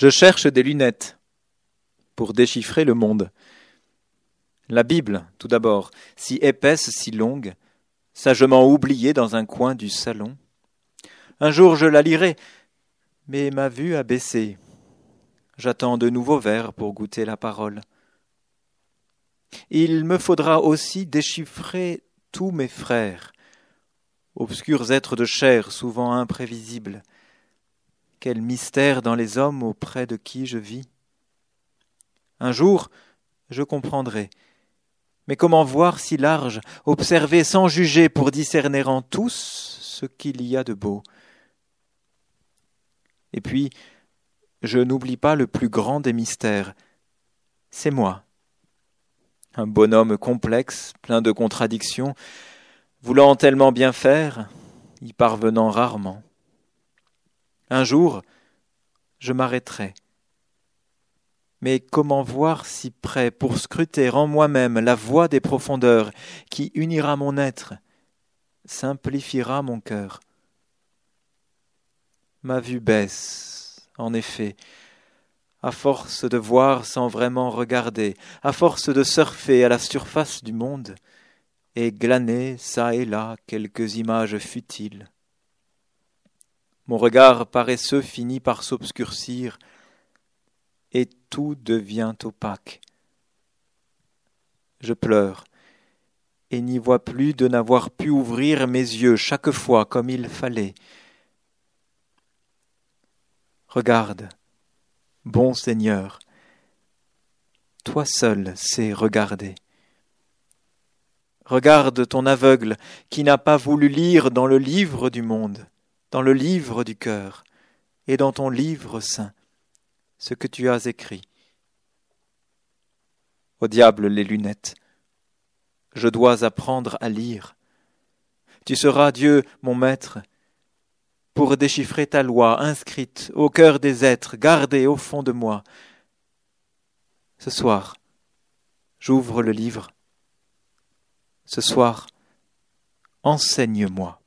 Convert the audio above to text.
Je cherche des lunettes pour déchiffrer le monde. La Bible, tout d'abord, si épaisse, si longue, sagement oubliée dans un coin du salon. Un jour je la lirai, mais ma vue a baissé. J'attends de nouveaux vers pour goûter la parole. Il me faudra aussi déchiffrer tous mes frères, obscurs êtres de chair souvent imprévisibles. Quel mystère dans les hommes auprès de qui je vis. Un jour, je comprendrai. Mais comment voir si large, observer sans juger pour discerner en tous ce qu'il y a de beau? Et puis, je n'oublie pas le plus grand des mystères. C'est moi. Un bonhomme complexe, plein de contradictions, voulant tellement bien faire, y parvenant rarement. Un jour, je m'arrêterai. Mais comment voir si près pour scruter en moi-même la voix des profondeurs qui unira mon être, simplifiera mon cœur? Ma vue baisse, en effet, à force de voir sans vraiment regarder, à force de surfer à la surface du monde, et glaner çà et là quelques images futiles. Mon regard paresseux finit par s'obscurcir, et tout devient opaque. Je pleure, et n'y vois plus de n'avoir pu ouvrir mes yeux chaque fois comme il fallait. Regarde, bon Seigneur, toi seul sais regarder. Regarde ton aveugle qui n'a pas voulu lire dans le livre du monde, dans le livre du cœur, et dans ton livre saint, ce que tu as écrit. Au diable les lunettes. Je dois apprendre à lire. Tu seras Dieu, mon maître, pour déchiffrer ta loi inscrite au cœur des êtres, gardée au fond de moi. Ce soir, j'ouvre le livre. Ce soir, enseigne-moi.